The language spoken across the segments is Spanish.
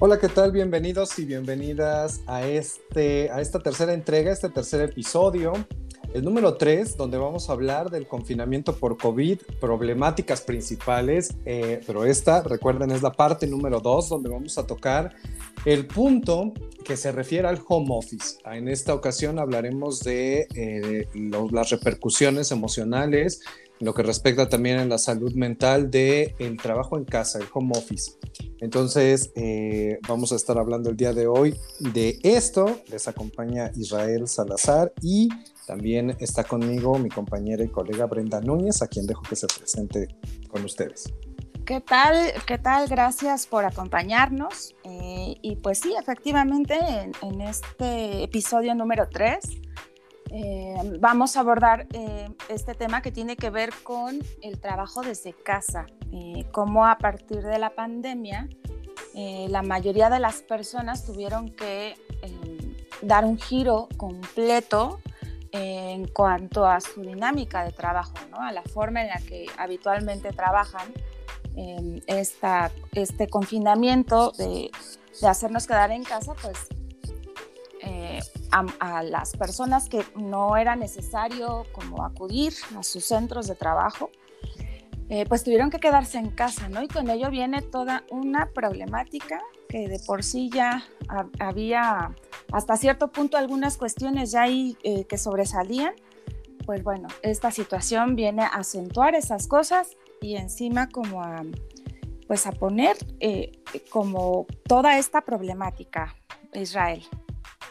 Hola, ¿qué tal? Bienvenidos y bienvenidas a, este, a esta tercera entrega, este tercer episodio, el número 3, donde vamos a hablar del confinamiento por COVID, problemáticas principales, eh, pero esta, recuerden, es la parte número 2, donde vamos a tocar el punto que se refiere al home office. En esta ocasión hablaremos de eh, las repercusiones emocionales, lo que respecta también en la salud mental del el trabajo en casa, el home office. Entonces, eh, vamos a estar hablando el día de hoy de esto. Les acompaña Israel Salazar y también está conmigo mi compañera y colega Brenda Núñez, a quien dejo que se presente con ustedes. ¿Qué tal? ¿Qué tal? Gracias por acompañarnos. Eh, y pues sí, efectivamente, en, en este episodio número 3 eh, vamos a abordar eh, este tema que tiene que ver con el trabajo desde casa, eh, cómo a partir de la pandemia la mayoría de las personas tuvieron que dar un giro completo en cuanto a su dinámica de trabajo, ¿no? a la forma en la que habitualmente trabajan. Este confinamiento de, de hacernos quedar en casa, pues a, las personas que no era necesario como acudir a sus centros de trabajo, eh, pues tuvieron que quedarse en casa, ¿no? Y con ello viene toda una problemática que de por sí ya había hasta cierto punto algunas cuestiones ya ahí eh, que sobresalían. Pues bueno, esta situación viene a acentuar esas cosas y encima como a, pues a poner eh, como toda esta problemática, Israel.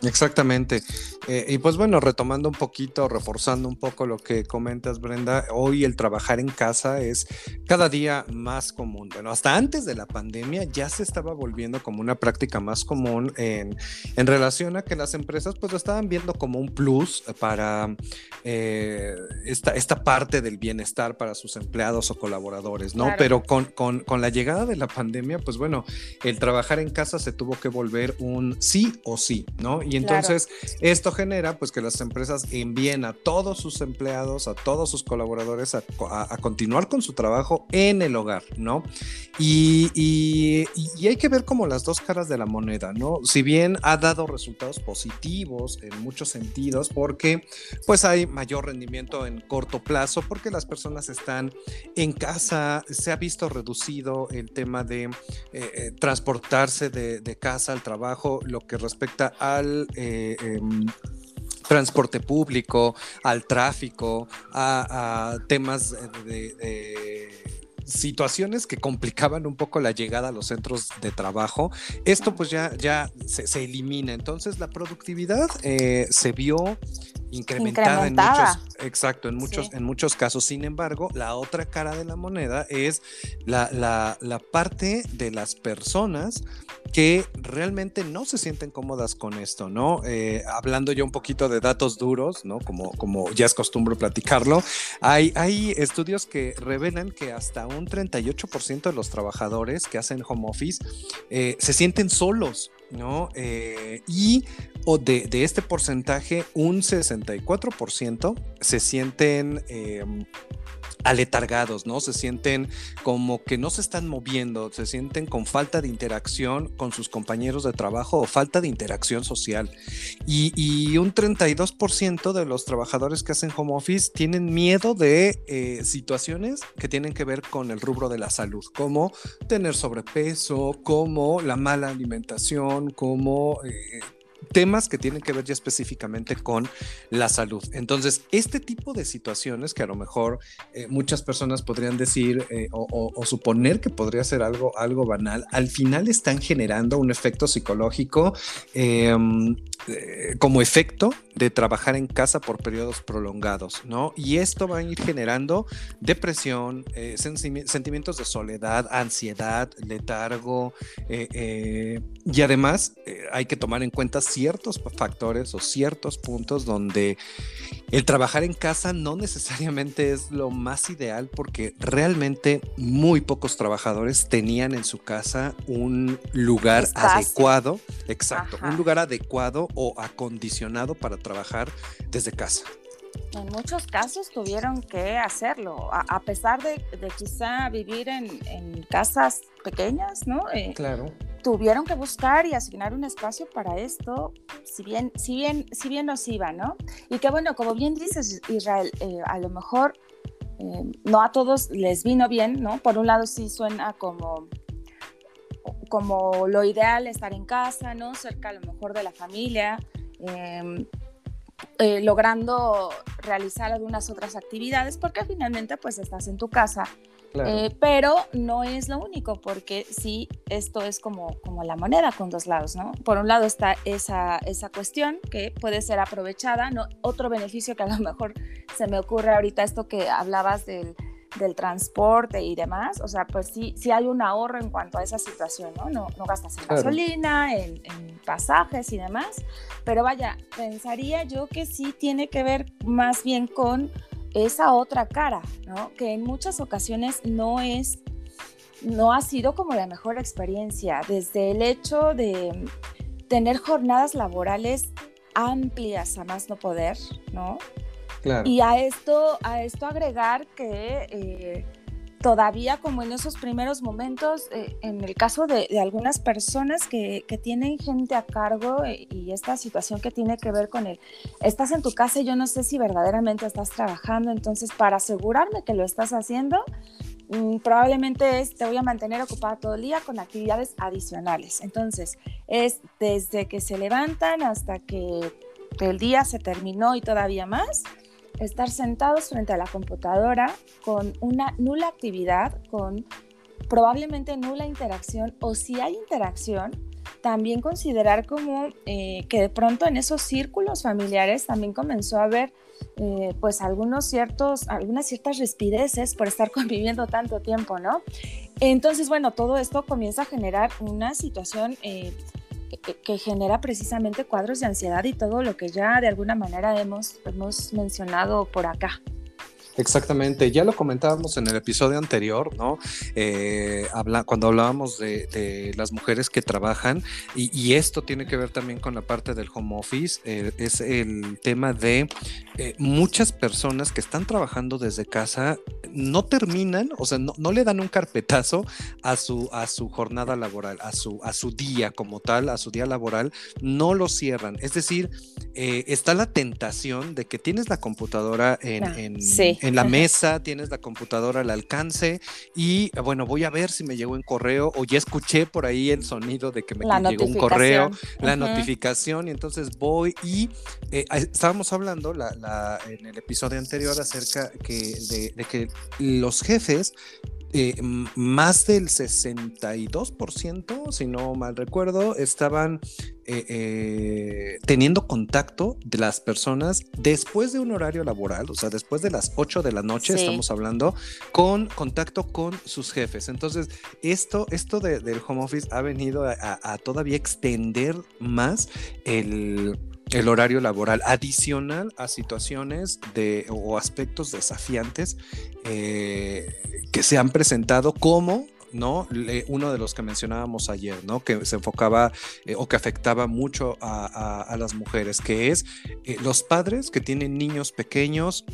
Exactamente. Eh, y pues bueno, retomando un poquito, reforzando un poco lo que comentas, Brenda, hoy el trabajar en casa es cada día más común. Bueno, hasta antes de la pandemia ya se estaba volviendo como una práctica más común en, en relación a que las empresas pues lo estaban viendo como un plus para eh, esta, esta parte del bienestar para sus empleados o colaboradores, ¿no? Pero con, con, con la llegada de la pandemia, pues bueno, el trabajar en casa se tuvo que volver un sí o sí, ¿no? Y entonces esto genera pues que las empresas envíen a todos sus empleados, a todos sus colaboradores a, continuar con su trabajo en el hogar, ¿no? Y, y, hay que ver como las dos caras de la moneda, ¿no? Si bien ha dado resultados positivos en muchos sentidos, porque pues hay mayor rendimiento en corto plazo, porque las personas están en casa, se ha visto reducido el tema de eh, eh, transportarse de, de casa al trabajo, lo que respecta al eh, em, transporte público, al tráfico, a, temas de, situaciones que complicaban un poco la llegada a los centros de trabajo. Esto pues ya, ya se, elimina. Entonces la productividad eh, se vio incrementada, en muchos, exacto, en muchos, en muchos casos. Sin embargo, la otra cara de la moneda es la, la, la parte de las personas que realmente no se sienten cómodas con esto, ¿no? Eh, hablando yo un poquito de datos duros, ¿no? Como, como ya es costumbre platicarlo, hay, hay estudios que revelan que hasta un 38% de los trabajadores que hacen home office eh, se sienten solos, ¿no? Eh, y o de, este porcentaje, un 64% se sienten em, aletargados, ¿no? Se sienten como que no se están moviendo, se sienten con falta de interacción con sus compañeros de trabajo o falta de interacción social. Y, un 32% de los trabajadores que hacen home office tienen miedo de eh, situaciones que tienen que ver con el rubro de la salud, como tener sobrepeso, como la mala alimentación, como eh, temas que tienen que ver ya específicamente con la salud. Entonces, este tipo de situaciones que a lo mejor eh, muchas personas podrían decir eh, o, suponer que podría ser algo, algo banal, al final están generando un efecto psicológico em, eh, como efecto de trabajar en casa por periodos prolongados, ¿no? Y esto va a ir generando depresión, sentimientos de soledad, ansiedad, letargo, y además hay que tomar en cuenta ciertos factores o ciertos puntos donde el trabajar en casa no necesariamente es lo más ideal porque realmente muy pocos trabajadores tenían en su casa un lugar adecuado, exacto, un lugar adecuado o acondicionado para trabajar desde casa. En muchos casos tuvieron que hacerlo, a, pesar de, quizá vivir en, casas pequeñas, ¿no? Eh, claro tuvieron que buscar y asignar un espacio para esto, si bien, si bien, si bien nos iba, ¿no? Y que bueno, como bien dices, Israel, eh, a lo mejor eh, no a todos les vino bien, ¿no? Por un lado sí suena como como lo ideal estar en casa, ¿no? Cerca a lo mejor de la familia, em, eh, logrando realizar algunas otras actividades, porque finalmente pues estás en tu casa eh, pero no es lo único, porque sí, esto es como, como la moneda con dos lados, ¿no? Por un lado está esa, esa cuestión que puede ser aprovechada, ¿no? Otro beneficio que a lo mejor se me ocurre ahorita, esto que hablabas del, del transporte y demás, o sea, pues sí, sí hay un ahorro en cuanto a esa situación, ¿no? No, no gastas en gasolina, en, en, pasajes y demás, pero vaya, pensaría yo que sí tiene que ver más bien con esa otra cara, ¿no? Que en muchas ocasiones no es, no ha sido como la mejor experiencia, desde el hecho de tener jornadas laborales amplias a más no poder, ¿no? Y a esto, a esto agregar que eh, todavía como en esos primeros momentos, eh, en el caso de, algunas personas que, que, tienen gente a cargo eh, y esta situación que tiene que ver con el, estás en tu casa y yo no sé si verdaderamente estás trabajando, entonces para asegurarme que lo estás haciendo, mm, probablemente es, te voy a mantener ocupada todo el día con actividades adicionales. Entonces, es desde que se levantan hasta que el día se terminó y todavía más estar sentados frente a la computadora con una nula actividad, con probablemente nula interacción o si hay interacción, también considerar como eh, que de pronto en esos círculos familiares también comenzó a haber eh, pues algunos ciertos, algunas ciertas respideces por estar conviviendo tanto tiempo, ¿no? Entonces, bueno, todo esto comienza a generar una situación eh, que, genera precisamente cuadros de ansiedad y todo lo que ya de alguna manera hemos, hemos mencionado por acá. Exactamente, ya lo comentábamos en el episodio anterior, ¿no? Eh, habla, cuando hablábamos de, las mujeres que trabajan, y, esto tiene que ver también con la parte del home office, eh, es el tema de eh, muchas personas que están trabajando desde casa no terminan, o sea, no, no, le dan un carpetazo a su, a su jornada laboral, a su, a su día como tal, a su día laboral, no lo cierran. Es decir, está la tentación de que tienes la computadora en, en, en la mesa, tienes la computadora al alcance y bueno, voy a ver si me llegó un correo o ya escuché por ahí el sonido de que me llegó un correo, la notificación y entonces voy y eh, estábamos hablando la, en el episodio anterior acerca que, de que los jefes eh, más del 62%, si no mal recuerdo, estaban eh, eh, teniendo contacto de las personas después de un horario laboral, o sea, después de las 8 de la noche, estamos hablando, con contacto con sus jefes. Entonces, esto, esto del home office ha venido a todavía extender más el el horario laboral adicional a situaciones de, o aspectos desafiantes eh, que se han presentado como ¿no? uno de los que mencionábamos ayer, ¿no? Que se enfocaba eh, o que afectaba mucho a, las mujeres, que es eh, los padres que tienen niños pequeños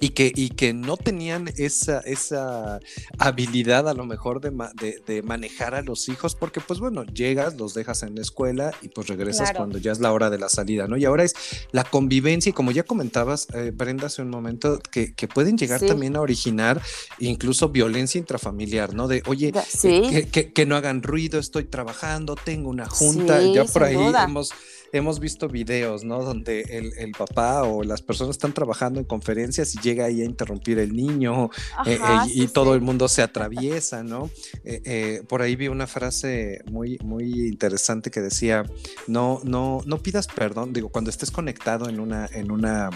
y que, y que no tenían esa, esa habilidad a lo mejor de, de, manejar a los hijos, porque pues bueno, llegas, los dejas en la escuela y pues regresas cuando ya es la hora de la salida, ¿no? Y ahora es la convivencia y como ya comentabas, eh, Brenda, hace un momento, que, que pueden llegar también a originar incluso violencia intrafamiliar, ¿no? De, oye, eh, que, que, no hagan ruido, estoy trabajando, tengo una junta, ya por ahí hemos hemos visto videos, ¿no? Donde el, papá o las personas están trabajando en conferencias y llega ahí a interrumpir el niño eh, eh, y todo el mundo se atraviesa, ¿no? Eh, por ahí vi una frase muy, muy interesante que decía, no, no, no pidas perdón, digo, cuando estés conectado en una, en una,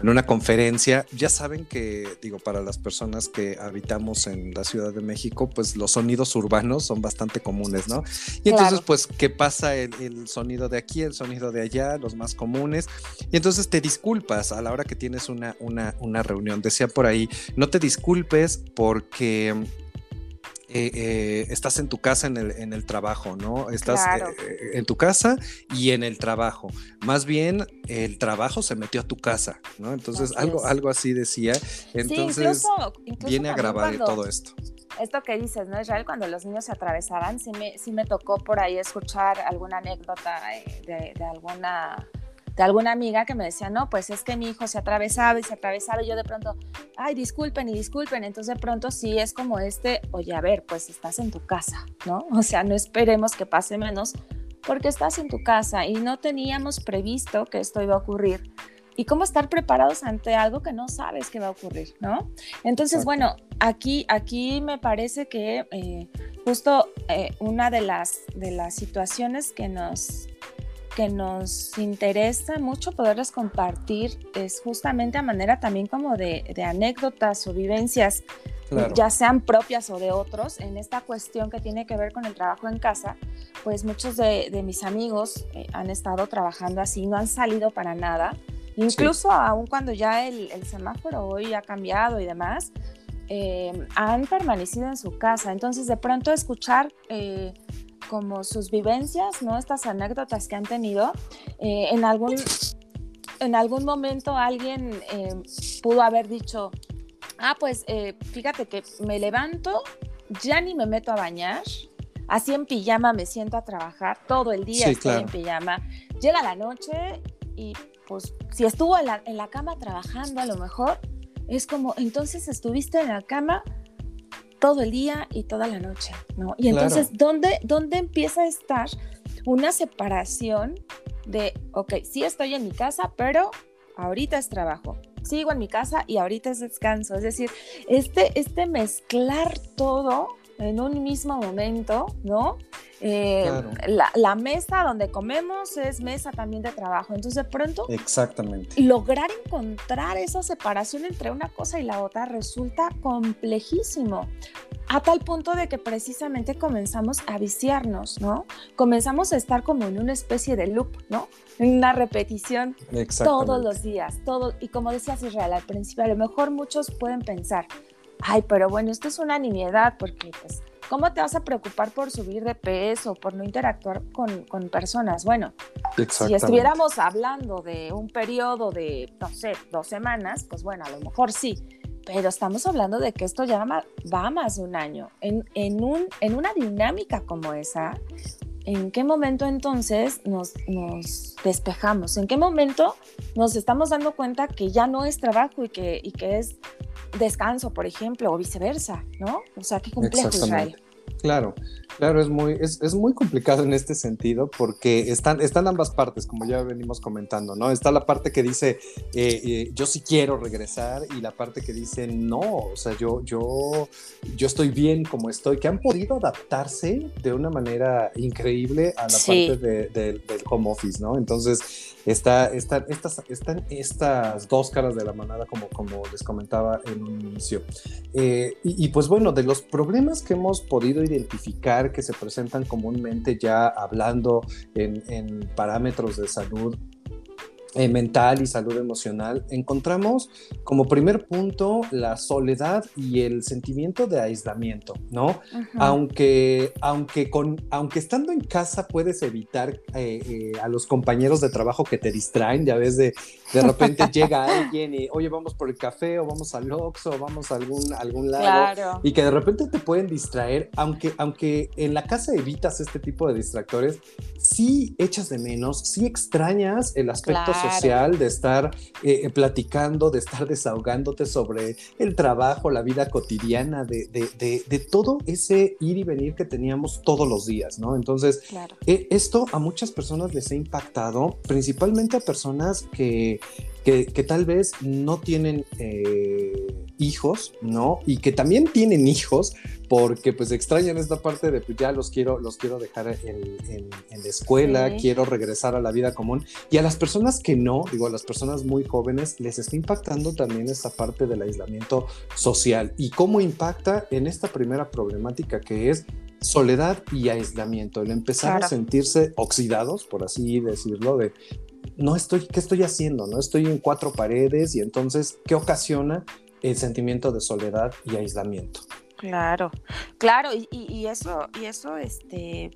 en una conferencia, ya saben que, digo, para las personas que habitamos en la Ciudad de México, pues los sonidos urbanos son bastante comunes, ¿no? Y entonces, pues, ¿qué pasa el, el sonido de aquí, el sonido de allá, los más comunes, y entonces te disculpas a la hora que tienes una, una, una reunión. Decía por ahí, no te disculpes porque... Eh, eh, estás en tu casa en el, en el trabajo, ¿no? Estás eh, en tu casa y en el trabajo. Más bien, el trabajo se metió a tu casa, ¿no? Entonces, algo, algo así decía. Entonces, viene a grabar todo esto esto que dices, ¿no, Israel? Cuando los niños se atravesaban, sí me, sí me tocó por ahí escuchar alguna anécdota de, de alguna de alguna amiga que me decía, no, pues es que mi hijo se atravesaba y se atravesaba y yo de pronto, ay, disculpen y disculpen. Entonces de pronto sí es como este, oye, a ver, pues estás en tu casa, ¿no? O sea, no esperemos que pase menos porque estás en tu casa y no teníamos previsto que esto iba a ocurrir. Y cómo estar preparados ante algo que no sabes que va a ocurrir, ¿no? Entonces, bueno, aquí, aquí me parece que eh, justo eh, una de las, de las situaciones que nos que nos interesa mucho poderles compartir es justamente a manera también como de, anécdotas o vivencias, ya sean propias o de otros, en esta cuestión que tiene que ver con el trabajo en casa, pues muchos de, mis amigos eh, han estado trabajando así, no han salido para nada, incluso aún cuando ya el, semáforo hoy ha cambiado y demás, eh, han permanecido en su casa. Entonces, de pronto escuchar eh, como sus vivencias, ¿no? Estas anécdotas que han tenido. Eh, en, algún, en algún momento alguien eh, pudo haber dicho, ah, pues eh, fíjate que me levanto, ya ni me meto a bañar, así en pijama me siento a trabajar, todo el día estoy en pijama, llega la noche y pues si estuvo en la, en la cama trabajando a lo mejor, es como, entonces estuviste en la cama todo el día y toda la noche, ¿no? Y entonces, ¿dónde, ¿dónde empieza a estar una separación de, ok, sí estoy en mi casa, pero ahorita es trabajo, sigo en mi casa y ahorita es descanso. Es decir, este, este mezclar todo en un mismo momento, ¿no? Eh, la, mesa donde comemos es mesa también de trabajo. Entonces, de pronto, Exactamente. lograr encontrar esa separación entre una cosa y la otra resulta complejísimo. A tal punto de que precisamente comenzamos a viciarnos, ¿no? Comenzamos a estar como en una especie de loop, ¿no? En una repetición todos los días, todo. Y como decías Israel al principio, a lo mejor muchos pueden pensar, ay, pero bueno, esto es una nimiedad porque pues ¿Cómo te vas a preocupar por subir de peso, por no interactuar con, con personas? Bueno, si estuviéramos hablando de un periodo de, no sé, dos semanas, pues bueno, a lo mejor sí, pero estamos hablando de que esto ya va más de un año. En, en, un, en una dinámica como esa, ¿en qué momento entonces nos, nos, despejamos? ¿En qué momento nos estamos dando cuenta que ya no es trabajo y que, y que es descanso, por ejemplo, o viceversa, ¿no? O sea, qué complejo Israel. Claro, claro, es muy, es, es, muy complicado en este sentido porque están, están ambas partes, como ya venimos comentando, ¿no? Está la parte que dice, eh, eh, yo sí quiero regresar y la parte que dice, no, o sea, yo, yo, yo estoy bien como estoy, que han podido adaptarse de una manera increíble a la parte del home office, ¿no? Entonces, está, está, estas, están estas dos caras de la manada, como, como les comentaba en un inicio. Eh, y, pues bueno, de los problemas que hemos podido identificar que se presentan comúnmente ya hablando en parámetros de salud eh, mental y salud emocional, encontramos como primer punto la soledad y el sentimiento de aislamiento, ¿no? Aunque, aunque, con, aunque estando en casa puedes evitar eh, eh, a los compañeros de trabajo que te distraen, ya ves, de, de repente llega alguien y, oye, vamos por el café o vamos al Oxxo o vamos a algún, algún lado y que de repente te pueden distraer, aunque, aunque en la casa evitas este tipo de distractores, sí echas de menos, sí extrañas el aspecto social de estar eh, eh, platicando, de estar desahogándote sobre el trabajo, la vida cotidiana, de, de, de, todo ese ir y venir que teníamos todos los días, ¿no? Entonces, eh, esto a muchas personas les ha impactado, principalmente a personas que que, tal vez no tienen eh, hijos, ¿no? Y que también tienen hijos porque pues extrañan esta parte de pues ya los quiero, los quiero dejar en, la escuela, quiero regresar a la vida común. Y a las personas que no, digo, a las personas muy jóvenes, les está impactando también esta parte del aislamiento social. ¿Y cómo impacta en esta primera problemática que es soledad y aislamiento, el empezar a sentirse oxidados, por así decirlo, de no estoy, ¿qué estoy haciendo? No estoy en cuatro paredes y entonces, ¿qué ocasiona el sentimiento de soledad y aislamiento? Claro, claro, y, eso, y eso, este,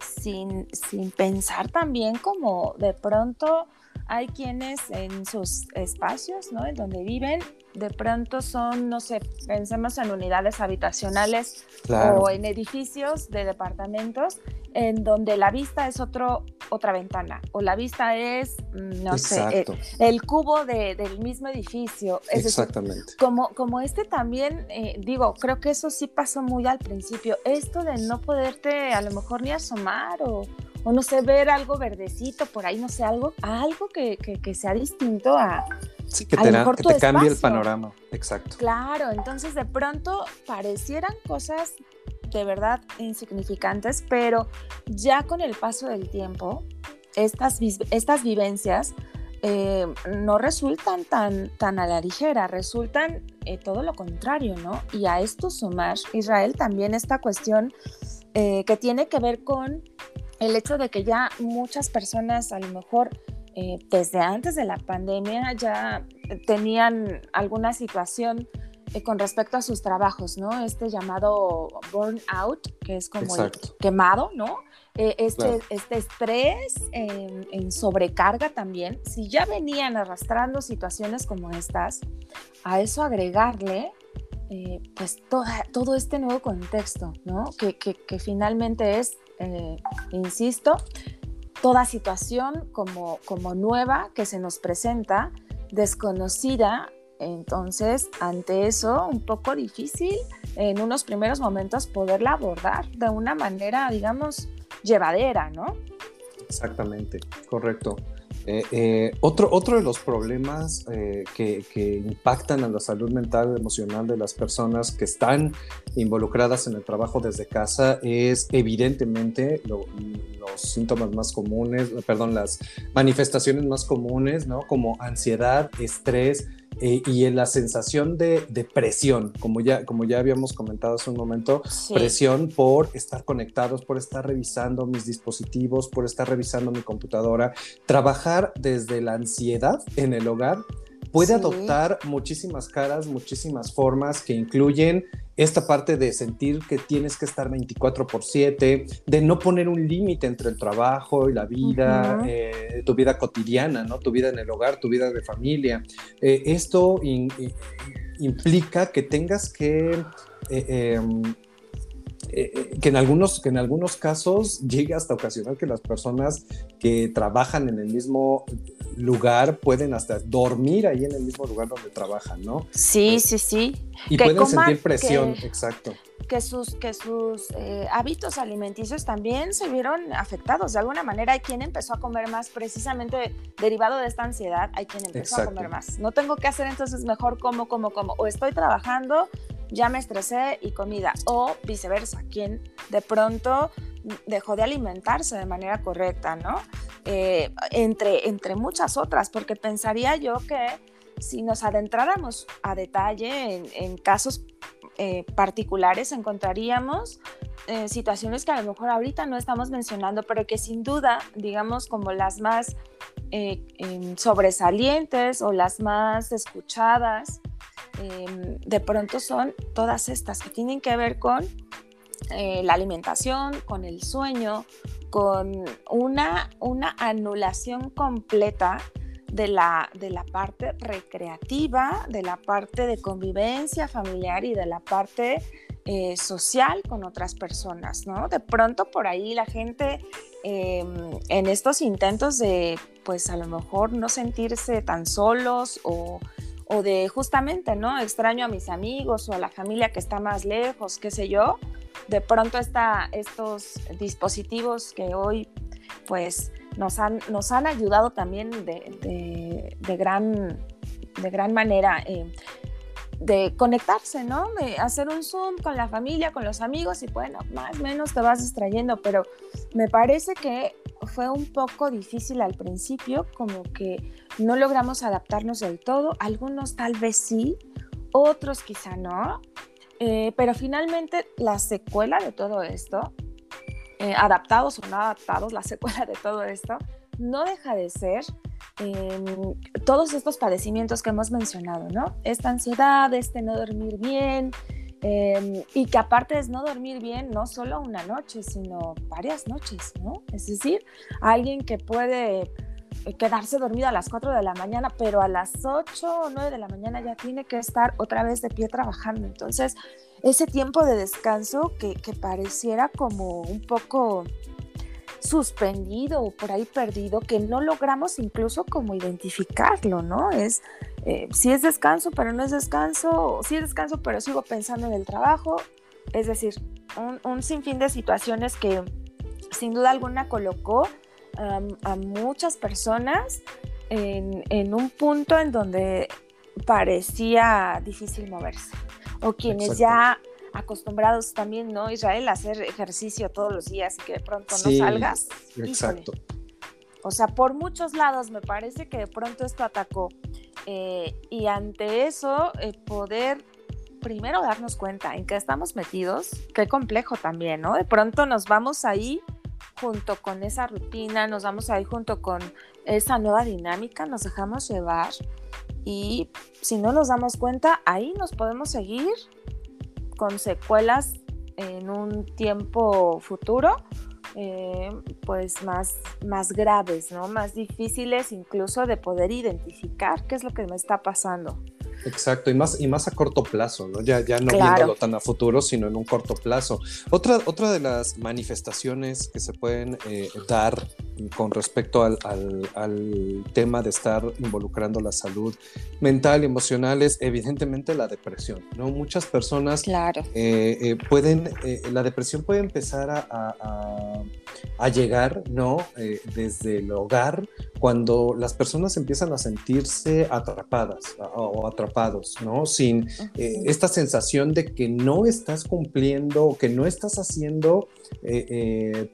sin, sin pensar también como de pronto hay quienes en sus espacios, ¿no? En donde viven, de pronto son, no sé, pensemos en unidades habitacionales o en edificios de departamentos en donde la vista es otro, otra ventana o la vista es, mm, no sé, el, cubo del mismo edificio. Exactamente. como, como este también, eh, digo, creo que eso sí pasó muy al principio, esto de no poderte a lo mejor ni asomar o, o no sé, ver algo verdecito por ahí, no sé, algo, algo que, que, sea distinto a... Sí, que te, que te cambie el panorama, exacto. Claro, entonces de pronto parecieran cosas de verdad insignificantes, pero ya con el paso del tiempo, estas, estas vivencias eh, no resultan tan, tan a la ligera, resultan eh, todo lo contrario, ¿no? Y a esto sumar, Israel, también esta cuestión eh, que tiene que ver con el hecho de que ya muchas personas a lo mejor desde antes de la pandemia ya tenían alguna situación con respecto a sus trabajos, ¿no? Este llamado burnout, que es como el quemado, ¿no? Eh, este, este estrés en, sobrecarga también, si ya venían arrastrando situaciones como estas, a eso agregarle eh, pues toda, todo este nuevo contexto, ¿no? Que, que, que finalmente es, insisto, toda situación como, como nueva que se nos presenta, desconocida entonces, ante eso, un poco difícil en unos primeros momentos poderla abordar de una manera, digamos, llevadera, ¿no? Exactamente, correcto. Eh, eh, otro, otro de los problemas eh, que, impactan a la salud mental emocional de las personas que están involucradas en el trabajo desde casa es evidentemente los síntomas más comunes, perdón, las manifestaciones más comunes, ¿no? Como ansiedad, estrés, eh, y en la sensación de, presión, como ya, como ya habíamos comentado hace un momento, presión por estar conectados, por estar revisando mis dispositivos, por estar revisando mi computadora, trabajar desde la ansiedad en el hogar puede adoptar muchísimas caras, muchísimas formas que incluyen esta parte de sentir que tienes que estar 24 por 7, de no poner un límite entre el trabajo y la vida, eh, tu vida cotidiana, ¿no? Tu vida en el hogar, tu vida de familia. Eh, esto implica que tengas que... Eh, em, que, en algunos, que en algunos casos llegue hasta ocasionar que las personas que trabajan en el mismo lugar pueden hasta dormir ahí en el mismo lugar donde trabajan, ¿no? Sí, sí, sí. Y pueden sentir presión, exacto. Que sus, que sus eh, hábitos alimenticios también se vieron afectados. De alguna manera hay quien empezó a comer más precisamente derivado de esta ansiedad, hay quien empezó a comer más. No tengo que hacer entonces mejor como, como, como. O estoy trabajando, ya me estresé y comida. O viceversa, quien de pronto dejó de alimentarse de manera correcta, ¿no? Eh, entre, entre muchas otras, porque pensaría yo que si nos adentráramos a detalle en, casos eh, particulares, encontraríamos eh, situaciones que a lo mejor ahorita no estamos mencionando, pero que sin duda, digamos, como las más em, sobresalientes o las más escuchadas, em, de pronto son todas estas que tienen que ver con la alimentación, con el sueño, con una, una anulación completa de la, de la parte recreativa, de la parte de convivencia familiar y de la parte eh, social con otras personas, ¿no? De pronto por ahí la gente em, en estos intentos de, pues a lo mejor no sentirse tan solos o, o, de justamente, ¿no? Extraño a mis amigos o a la familia que está más lejos, qué sé yo, de pronto está estos dispositivos que hoy pues nos han, nos han ayudado también de, gran, de gran manera eh, de conectarse, ¿no? De hacer un Zoom con la familia, con los amigos y bueno, más o menos te vas distrayendo, pero me parece que fue un poco difícil al principio, como que no logramos adaptarnos del todo, algunos tal vez sí, otros quizá no, eh, pero finalmente la secuela de todo esto, eh, adaptados o no adaptados, la secuela de todo esto, no deja de ser em, todos estos padecimientos que hemos mencionado, ¿no? Esta ansiedad, este no dormir bien, em, y que aparte es no dormir bien no solo una noche, sino varias noches, ¿no? Es decir, alguien que puede quedarse dormida a las 4 de la mañana, pero a las 8 o 9 de la mañana ya tiene que estar otra vez de pie trabajando. Entonces, ese tiempo de descanso que, pareciera como un poco suspendido o por ahí perdido, que no logramos incluso como identificarlo, ¿no? Es eh, si es descanso, pero no es descanso, si es descanso, pero sigo pensando en el trabajo, es decir, un sinfín de situaciones que sin duda alguna colocó a muchas personas en, un punto en donde parecía difícil moverse. O quienes ya acostumbrados también, ¿no, Israel, a hacer ejercicio todos los días y que de pronto no salgas. Exacto. O sea, por muchos lados me parece que de pronto esto atacó. Eh, y ante eso, eh, poder primero darnos cuenta en qué estamos metidos, qué complejo también, ¿no? De pronto nos vamos ahí junto con esa rutina, nos vamos ahí junto con esa nueva dinámica, nos dejamos llevar y si no nos damos cuenta, ahí nos podemos seguir con secuelas en un tiempo futuro, eh, pues más, más graves, ¿no? Más difíciles incluso de poder identificar qué es lo que me está pasando. Exacto, y más, y más a corto plazo, ¿no? Ya, ya no viéndolo tan a futuro, sino en un corto plazo. Otra, otra de las manifestaciones que se pueden eh, dar con respecto al, al, tema de estar involucrando la salud mental y emocional es evidentemente la depresión, ¿no? Muchas personas claro. Eh, eh, pueden, la depresión puede empezar a, a, a llegar, ¿no? desde el hogar, cuando las personas empiezan a sentirse atrapadas o atrapadas ¿no? Sin eh, esta sensación de que no estás cumpliendo que no estás haciendo eh, eh,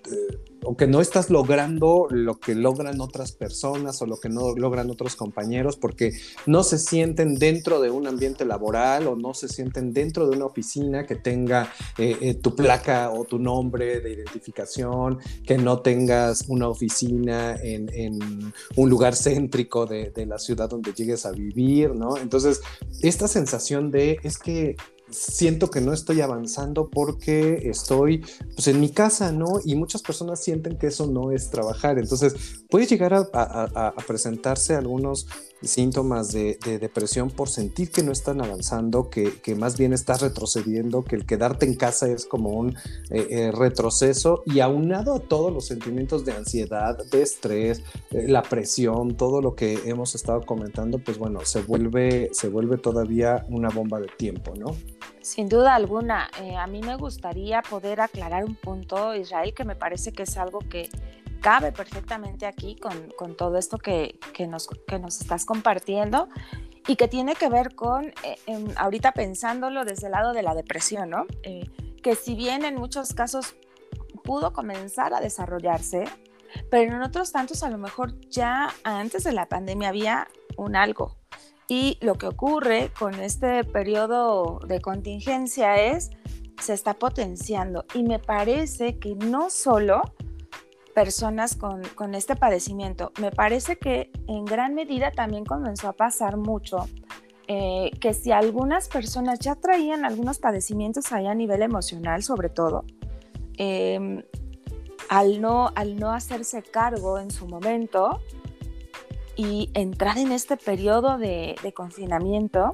o que no estás logrando lo que logran otras personas o lo que no logran otros compañeros porque no se sienten dentro de un ambiente laboral o no se sienten dentro de una oficina que tenga eh, eh, tu placa o tu nombre de identificación, que no tengas una oficina en, un lugar céntrico de, de la ciudad donde llegues a vivir, ¿no? Entonces, esta sensación de es que siento que no estoy avanzando porque estoy pues, en mi casa, ¿no? Y muchas personas sienten que eso no es trabajar. Entonces, puede llegar a, presentarse algunos síntomas de, depresión por sentir que no están avanzando, que, más bien estás retrocediendo, que el quedarte en casa es como un eh, eh, retroceso y aunado a todos los sentimientos de ansiedad, de estrés, eh, la presión, todo lo que hemos estado comentando, pues bueno, se vuelve, se vuelve todavía una bomba de tiempo, ¿no? Sin duda alguna, a mí me gustaría poder aclarar un punto, Israel, que me parece que es algo que cabe perfectamente aquí con, todo esto que, nos, nos estás compartiendo y que tiene que ver con, eh, ahorita pensándolo desde el lado de la depresión, ¿no? Eh, que si bien en muchos casos pudo comenzar a desarrollarse, pero en otros tantos a lo mejor ya antes de la pandemia había un algo. Y lo que ocurre con este periodo de contingencia es, se está potenciando. Y me parece que no solo personas con, este padecimiento. Me parece que en gran medida también comenzó a pasar mucho eh, que si algunas personas ya traían algunos padecimientos ahí a nivel emocional, sobre todo, em, al, no, al no hacerse cargo en su momento y entrar en este periodo de, confinamiento,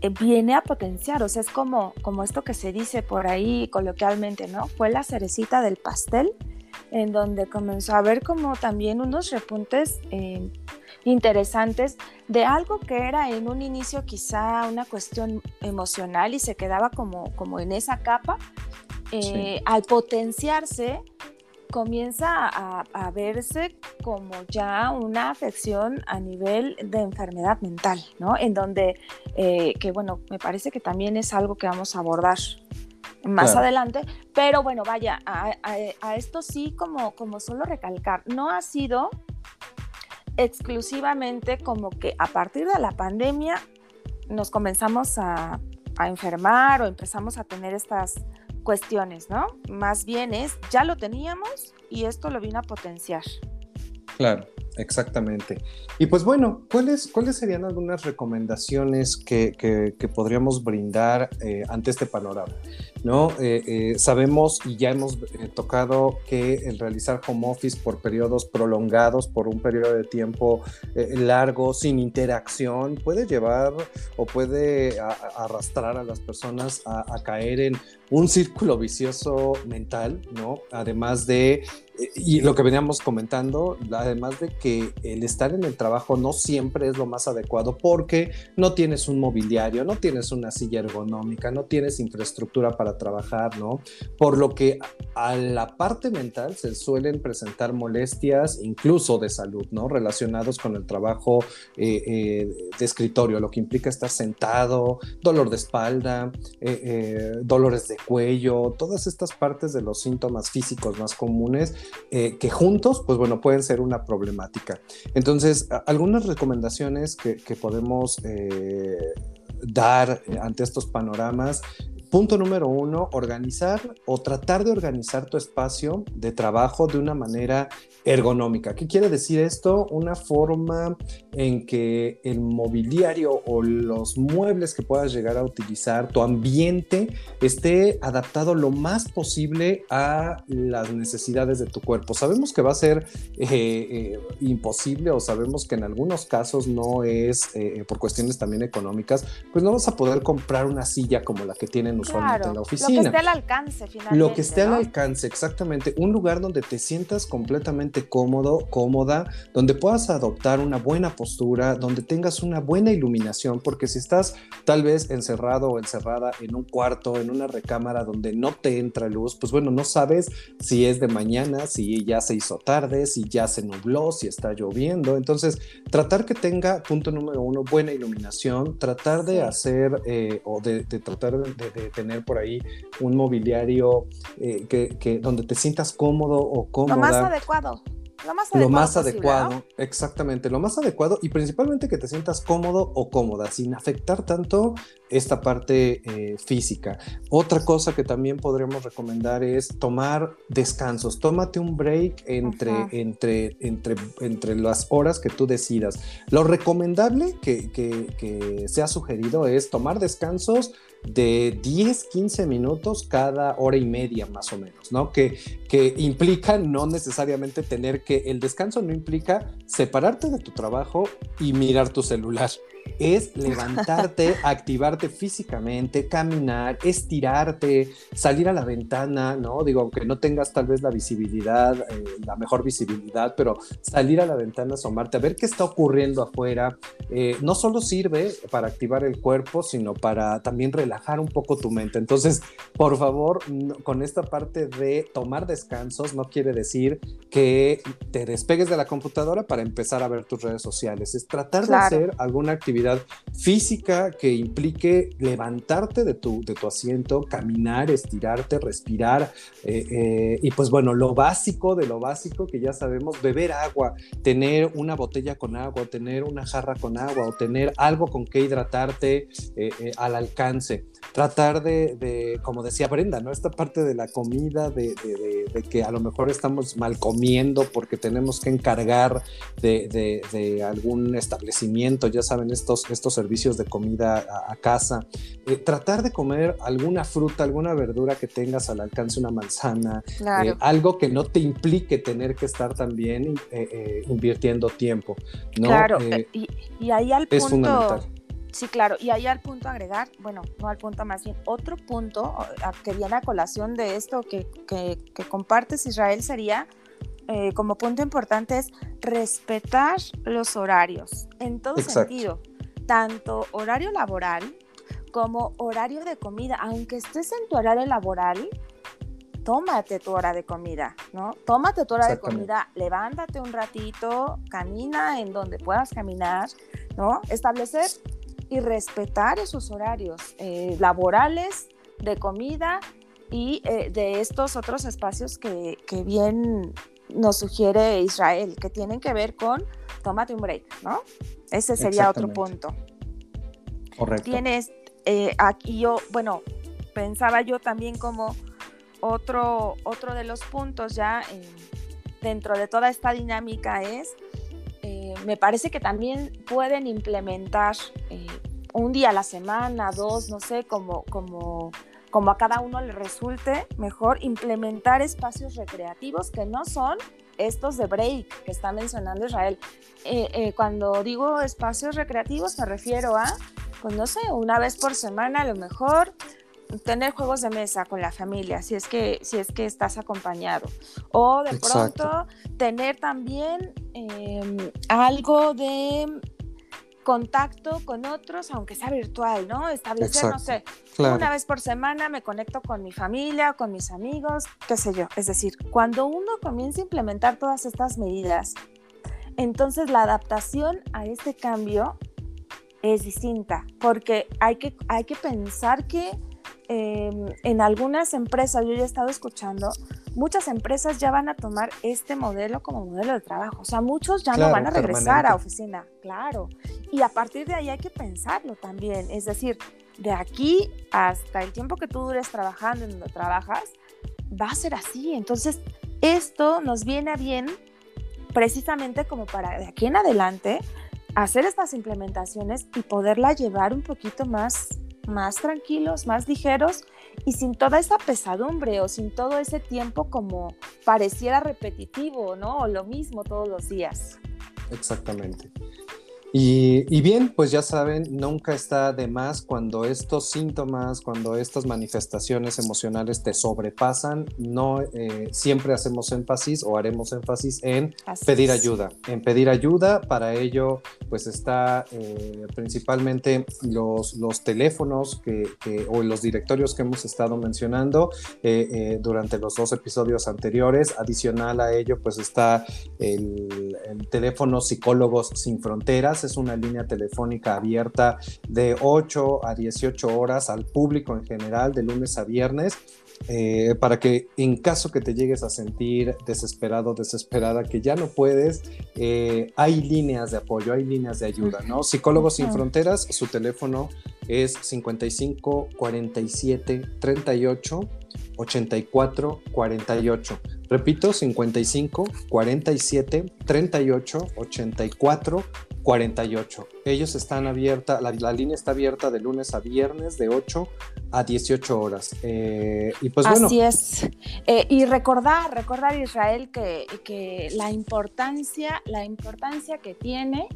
eh, viene a potenciar, o sea, es como, como esto que se dice por ahí coloquialmente, ¿no? Fue la cerecita del pastel en donde comenzó a haber como también unos repuntes eh, interesantes de algo que era en un inicio quizá una cuestión emocional y se quedaba como, como en esa capa, eh, al potenciarse comienza a, verse como ya una afección a nivel de enfermedad mental, ¿no? En donde, eh, que bueno, me parece que también es algo que vamos a abordar más adelante. Pero bueno, vaya, a, esto sí como, como solo recalcar, no ha sido exclusivamente como que a partir de la pandemia nos comenzamos a, a enfermar o empezamos a tener estas cuestiones, ¿no? Más bien es, ya lo teníamos y esto lo vino a potenciar. Claro. Exactamente. Y pues bueno, ¿cuáles, cuáles serían algunas recomendaciones que, podríamos brindar eh, ante este panorama? ¿No? Eh, eh, sabemos y ya hemos eh, tocado que el realizar home office por periodos prolongados, por un periodo de tiempo largo, sin interacción, puede llevar o puede arrastrar a las personas a, caer en un círculo vicioso mental, ¿no? Además de y lo que veníamos comentando, además de que el estar en el trabajo no siempre es lo más adecuado porque no tienes un mobiliario, no tienes una silla ergonómica, no tienes infraestructura para trabajar, ¿no? Por lo que a la parte mental se suelen presentar molestias, incluso de salud, ¿no? Relacionados con el trabajo eh, eh, de escritorio, lo que implica estar sentado, dolor de espalda, eh, dolores de cuello, todas estas partes de los síntomas físicos más comunes que juntos, pues bueno, pueden ser una problemática. Entonces, algunas recomendaciones que, podemos dar ante estos panoramas Punto número uno, organizar o tratar de organizar tu espacio de trabajo de una manera ergonómica. ¿Qué quiere decir esto? Una forma en que el mobiliario o los muebles que puedas llegar a utilizar, tu ambiente, esté adaptado lo más posible a las necesidades de tu cuerpo. Sabemos que va a ser eh, eh, imposible o sabemos que en algunos casos no es eh, por cuestiones también económicas, pues no vas a poder comprar una silla como la que tienen usualmente en la oficina. Lo que esté al alcance, finalmente. Lo que esté al alcance, exactamente. Un lugar donde te sientas completamente cómodo, cómoda, donde puedas adoptar una buena postura, donde tengas una buena iluminación, porque si estás tal vez encerrado o encerrada en un cuarto, en una recámara donde no te entra luz, pues bueno, no sabes si es de mañana, si ya se hizo tarde, si ya se nubló, si está lloviendo. Entonces, tratar que tenga, punto número uno, buena iluminación, tratar de hacer eh, o de, tratar de, tener por ahí un mobiliario eh, que, donde te sientas cómodo o cómoda. Lo más adecuado. Lo más adecuado, exactamente, lo más adecuado y principalmente que te sientas cómodo o cómoda, sin afectar tanto esta parte eh, física. Otra cosa que también podríamos recomendar es tomar descansos, tómate un break entre, entre, entre, entre las horas que tú decidas. Lo recomendable que, que, que se ha sugerido es tomar descansos de 10, 15 minutos cada hora y media más o menos, ¿no? Que, que implica no necesariamente tener que, el descanso no implica separarte de tu trabajo y mirar tu celular es levantarte, activarte físicamente, caminar, estirarte, salir a la ventana, ¿no? Digo, aunque no tengas tal vez la visibilidad, eh, la mejor visibilidad, pero salir a la ventana, asomarte, a ver qué está ocurriendo afuera, eh, no solo sirve para activar el cuerpo, sino para también relajar un poco tu mente. Entonces, por favor, con esta parte de tomar descansos, no quiere decir que te despegues de la computadora para empezar a ver tus redes sociales, es tratar de hacer alguna actividad física que implique levantarte de tu, de tu asiento, caminar, estirarte, respirar. Eh, eh, y pues bueno, lo básico de lo básico que ya sabemos, beber agua, tener una botella con agua, tener una jarra con agua o tener algo con que hidratarte eh, al alcance. Tratar de, como decía Brenda, ¿no? Esta parte de la comida, de, de, que a lo mejor estamos mal comiendo porque tenemos que encargar de, algún establecimiento, ya saben, esto estos, servicios de comida a, casa, eh, tratar de comer alguna fruta, alguna verdura que tengas al alcance, una manzana, eh, algo que no te implique tener que estar también eh, invirtiendo tiempo. ¿no? Claro, y, ahí al punto... Sí, claro, y ahí al punto agregar, bueno, no al punto más bien, otro punto que viene a colación de esto que, que, compartes, Israel, sería como punto importante es respetar los horarios en todo sentido tanto horario laboral como horario de comida. Aunque estés en tu horario laboral, tómate tu hora de comida, ¿no? Tómate tu hora de comida, levántate un ratito, camina en donde puedas caminar, ¿no? Establecer y respetar esos horarios eh, laborales, de comida y eh, de estos otros espacios que, que bien nos sugiere Israel, que tienen que ver con tómate un break, ¿no? Ese sería otro punto. Correcto. Tienes eh, aquí yo, bueno, pensaba yo también como otro, otro de los puntos ya eh, dentro de toda esta dinámica es, eh, me parece que también pueden implementar un día a la semana, dos, no sé, como, como como a cada uno le resulte mejor, implementar espacios recreativos que no son estos de break que está mencionando Israel. Eh, eh, cuando digo espacios recreativos me refiero a, pues no sé, una vez por semana a lo mejor tener juegos de mesa con la familia, si es que, si es que estás acompañado. O de pronto tener también em, algo de contacto con otros, aunque sea virtual, ¿no? Establecer, no sé, una vez por semana me conecto con mi familia, con mis amigos, qué sé yo. Es decir, cuando uno comienza a implementar todas estas medidas, entonces la adaptación a este cambio es distinta, porque hay que, hay que pensar que em, en algunas empresas, yo ya he estado escuchando, muchas empresas ya van a tomar este modelo como modelo de trabajo. O sea, muchos ya no van a regresar a oficina, claro. Y a partir de ahí hay que pensarlo también. Es decir, de aquí hasta el tiempo que tú dures trabajando en donde trabajas, va a ser así. Entonces, esto nos viene a bien precisamente como para de aquí en adelante hacer estas implementaciones y poderla llevar un poquito más, más tranquilos, más ligeros y sin toda esa pesadumbre o sin todo ese tiempo como pareciera repetitivo, ¿no? O lo mismo todos los días. Exactamente. Y, bien, pues ya saben, nunca está de más cuando estos síntomas, cuando estas manifestaciones emocionales te sobrepasan, no eh, siempre hacemos énfasis o haremos énfasis en pedir ayuda, en pedir ayuda. Para ello, pues está eh, principalmente los, los teléfonos que, o los directorios que hemos estado mencionando eh, durante los dos episodios anteriores. Adicional a ello, pues está el, el teléfono Psicólogos Sin Fronteras es una línea telefónica abierta de 8 a 18 horas al público en general, de lunes a viernes. Eh, para que en caso que te llegues a sentir desesperado, desesperada, que ya no puedes, eh, hay líneas de apoyo, hay líneas de ayuda, ¿no? Psicólogos Sin Fronteras, su teléfono es 55 47 38 84 48. Repito, 55 47 38 84 48. Ellos están abierta, la, línea está abierta de lunes a viernes de 8 a 18 horas. Eh, y pues bueno. Así es. Eh, y recordar, recordar Israel que, que, la importancia, la importancia que tiene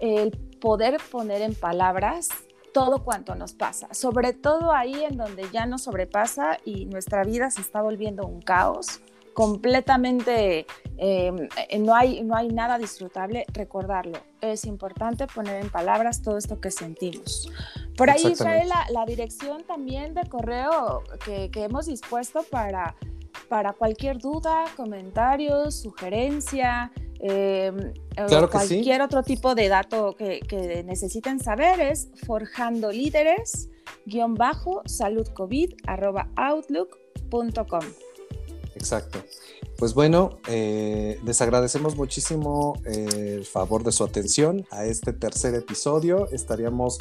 el poder poner en palabras todo cuanto nos pasa, sobre todo ahí en donde ya nos sobrepasa y nuestra vida se está volviendo un caos completamente, em, eh, no, hay, no hay nada disfrutable, recordarlo. Es importante poner en palabras todo esto que sentimos. Por ahí, Israel, la, la dirección también de correo que, que hemos dispuesto para, para cualquier duda, comentario, sugerencia, em, o cualquier otro tipo de dato que, que necesiten saber es forjando líderes guion bajo arroba outlook.com. Exacto. Pues bueno, eh, les agradecemos muchísimo eh, el favor de su atención a este tercer episodio. Estaríamos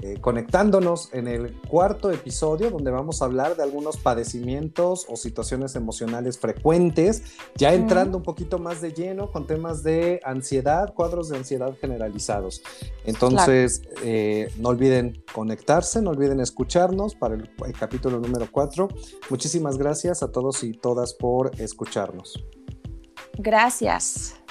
eh, conectándonos en el cuarto episodio donde vamos a hablar de algunos padecimientos o situaciones emocionales frecuentes, ya entrando un poquito más de lleno con temas de ansiedad, cuadros de ansiedad generalizados. Entonces, eh, no olviden conectarse, no olviden escucharnos para el, el capítulo número cuatro. Muchísimas gracias a todos y todas por escucharnos. Gracias.